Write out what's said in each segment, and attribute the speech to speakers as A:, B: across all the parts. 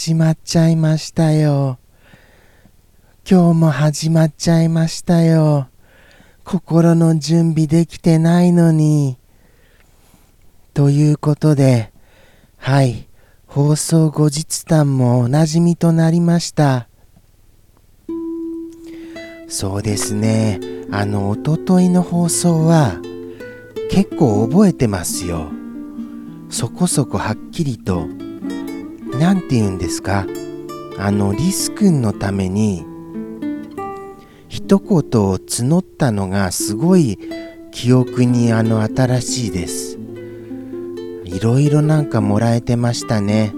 A: 始まっちゃいましたよ。今日も始まっちゃいましたよ。心の準備できてないのに。ということで、はい、放送後日談もおなじみとなりました。そうですね、あの、おとといの放送は結構覚えてますよ。そこそこはっきりと、何て言うんですか、あの、リス君のために一言を募ったのがすごい記憶にあの新しいです。いろいろなんかもらえてましたね。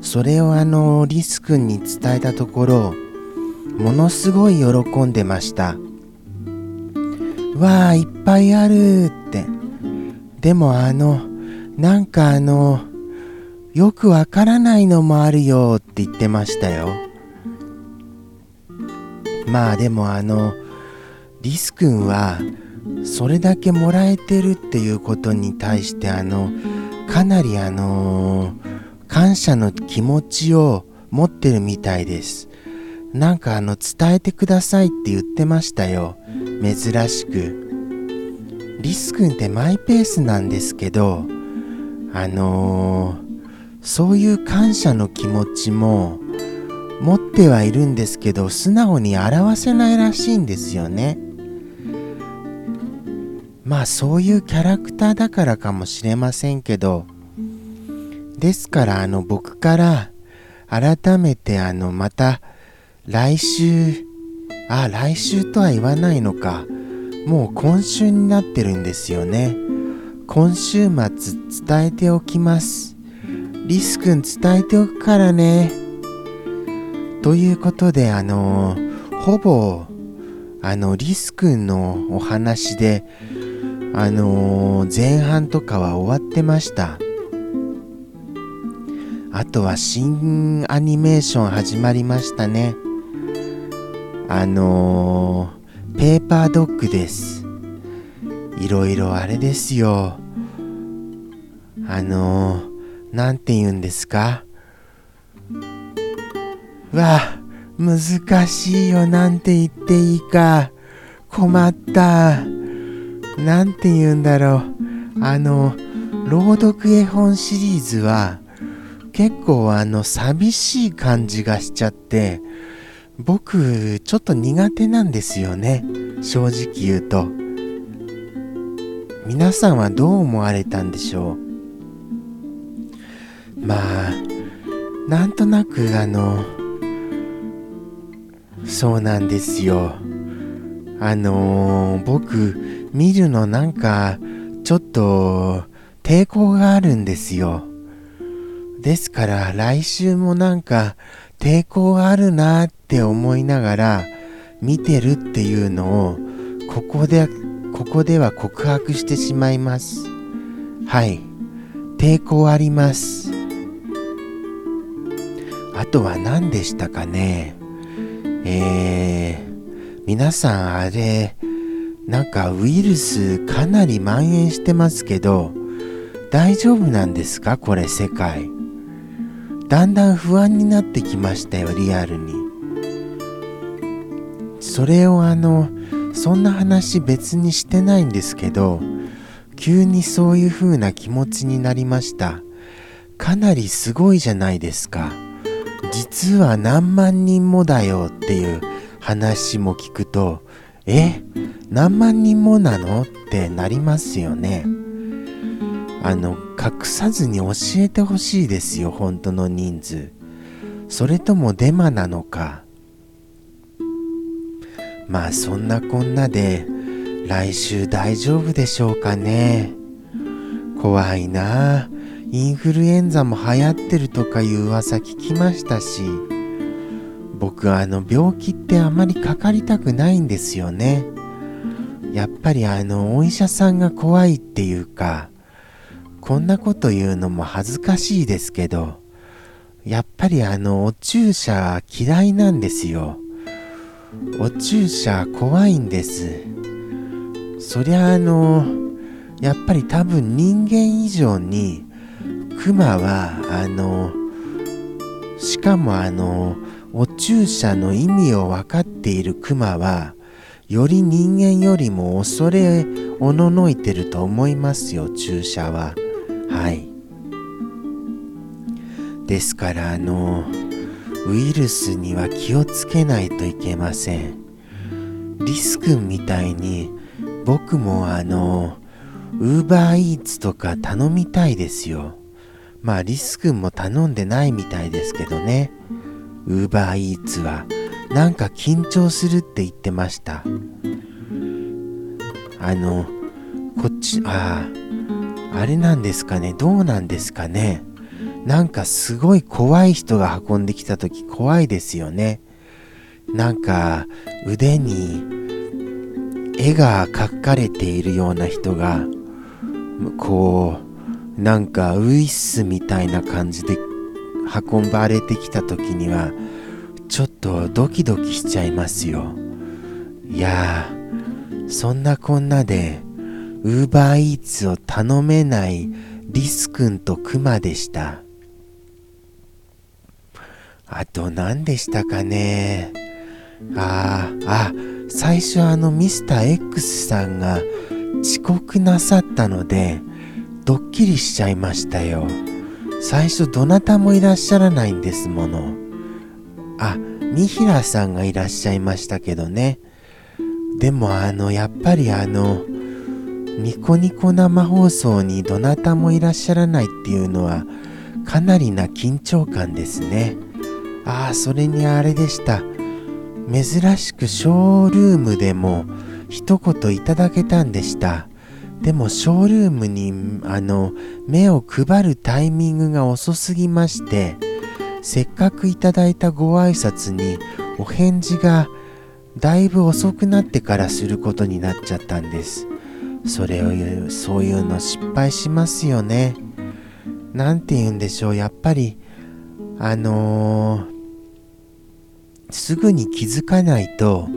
A: それをあのリス君に伝えたところものすごい喜んでました。わあいっぱいあるって。でもあのなんかあのよくわからないのもあるよって言ってましたよ。まあでもあのリス君はそれだけもらえてるっていうことに対してあのかなりあの感謝の気持ちを持ってるみたいです。なんかあの伝えてくださいって言ってましたよ。珍しく。リス君ってマイペースなんですけどあのー、そういう感謝の気持ちも持ってはいるんですけど素直に表せないらしいんですよね。まあそういうキャラクターだからかもしれませんけどですからあの僕から改めてあのまた来週あ来週とは言わないのかもう今週になってるんですよね。今週末伝えておきます。リス君伝えておくからねということで、あの、ほぼ、あの、リス君のお話で、あの、前半とかは終わってました。あとは新アニメーション始まりましたね。あの、ペーパードッグです。いろいろあれですよ。あのー、なんて言うんですか？わあ、難しいよ、なんて言っていいか。困った。なんて言うんだろう。あの、朗読絵本シリーズは、結構あの、寂しい感じがしちゃって、僕、ちょっと苦手なんですよね。正直言うと。皆さんはどう思われたんでしょう？まあ、なんとなくあの、そうなんですよ。あのー、僕、見るのなんか、ちょっと、抵抗があるんですよ。ですから、来週もなんか、抵抗があるなって思いながら、見てるっていうのを、ここで、ここでは告白してしまいます。はい。抵抗あります。あとは何でしたかね？えー、皆さんあれ、なんかウイルスかなり蔓延してますけど、大丈夫なんですか？これ世界。だんだん不安になってきましたよ、リアルに。それをあの、そんな話別にしてないんですけど、急にそういう風な気持ちになりました。かなりすごいじゃないですか。実は何万人もだよっていう話も聞くと、え何万人もなのってなりますよね。あの、隠さずに教えてほしいですよ、本当の人数。それともデマなのか。まあそんなこんなで、来週大丈夫でしょうかね。怖いなあ。インフルエンザも流行ってるとかいう噂聞きましたし僕あの病気ってあまりかかりたくないんですよね。やっぱりあのお医者さんが怖いっていうかこんなこと言うのも恥ずかしいですけどやっぱりあのお注射嫌いなんですよ。お注射怖いんです。そりゃあのやっぱり多分人間以上にクマはあのしかもあのお注射の意味を分かっているクマはより人間よりも恐れおののいてると思いますよ注射は。はい。ですからあのウイルスには気をつけないといけません。リス君みたいに僕もあのウーバーイーツとか頼みたいですよ。まあリス君も頼んでないみたいですけどね。ウーバーイーツはなんか緊張するって言ってました。あのこっちあああれなんですかね？どうなんですかね？なんかすごい怖い人が運んできた時怖いですよね。なんか腕に絵が描かれているような人がこうなんかウイスみたいな感じで運ばれてきた時にはちょっとドキドキしちゃいますよ。いやそんなこんなでウーバーイーツを頼めないリス君とクマでした。あと何でしたかね。あーあ最初あのミスター X さんが遅刻なさったのでドッキリしちゃいましたよ。最初どなたもいらっしゃらないんですもの。あ三平さんがいらっしゃいましたけどね。でもあのやっぱりあのニコニコ生放送にどなたもいらっしゃらないっていうのはかなりな緊張感ですね。ああそれにあれでした。珍しくショールームでも一言いただけたんでした。でもショールームにあの目を配るタイミングが遅すぎましてせっかくいただいたご挨拶にお返事がだいぶ遅くなってからすることになっちゃったんです。それを言うそういうの失敗しますよね。なんて言うんでしょうやっぱりあのー、すぐに気づかないと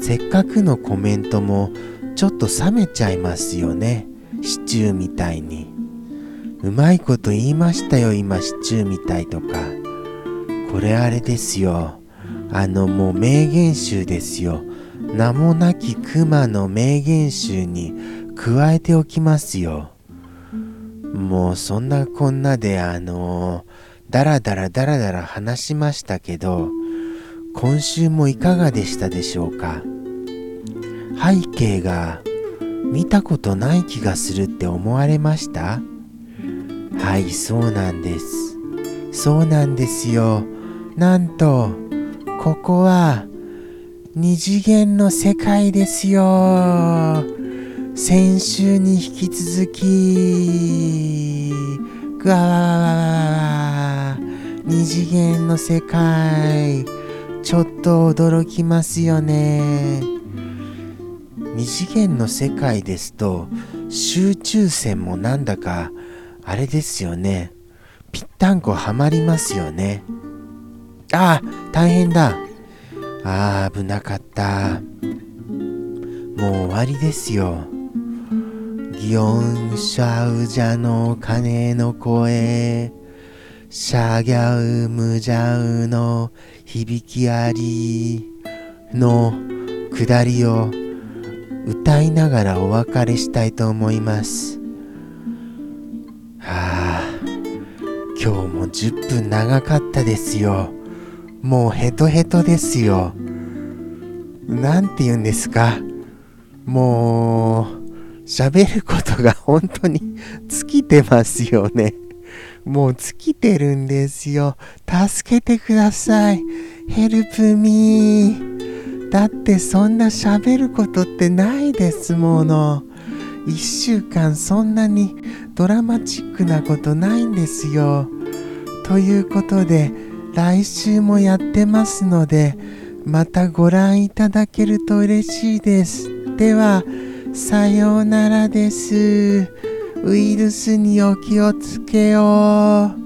A: せっかくのコメントもちょっと冷めちゃいますよね。シチューみたいに。うまいこと言いましたよ今シチューみたいとか。これあれですよ。あのもう名言集ですよ。名もなき熊の名言集に加えておきますよ。もうそんなこんなであのだらだらだらだら話しましたけど今週もいかがでしたでしょうか？背景が見たことない気がするって思われました？はいそうなんです。そうなんですよ。なんとここは二次元の世界ですよ。先週に引き続きぐわわわわ二次元の世界ちょっと驚きますよね。二次元の世界ですと集中線もなんだかあれですよね。ぴったんこはまりますよね。ああ大変だ。ああ危なかった。もう終わりですよ。ギオンシャウジャの鐘の声。シャギャウムジャウの響きありの下りを歌いながらお別れしたいと思います。はあ今日も10分長かったですよ。もうヘトヘトですよ。なんて言うんですか？もう喋ることが本当に 尽きてますよね。もう尽きてるんですよ。助けてください。ヘルプミー。だってそんな喋ることってないですもの。一週間そんなにドラマチックなことないんですよ。ということで来週もやってますのでまたご覧いただけると嬉しいです。ではさようならです。ウイルスにお気をつけよう。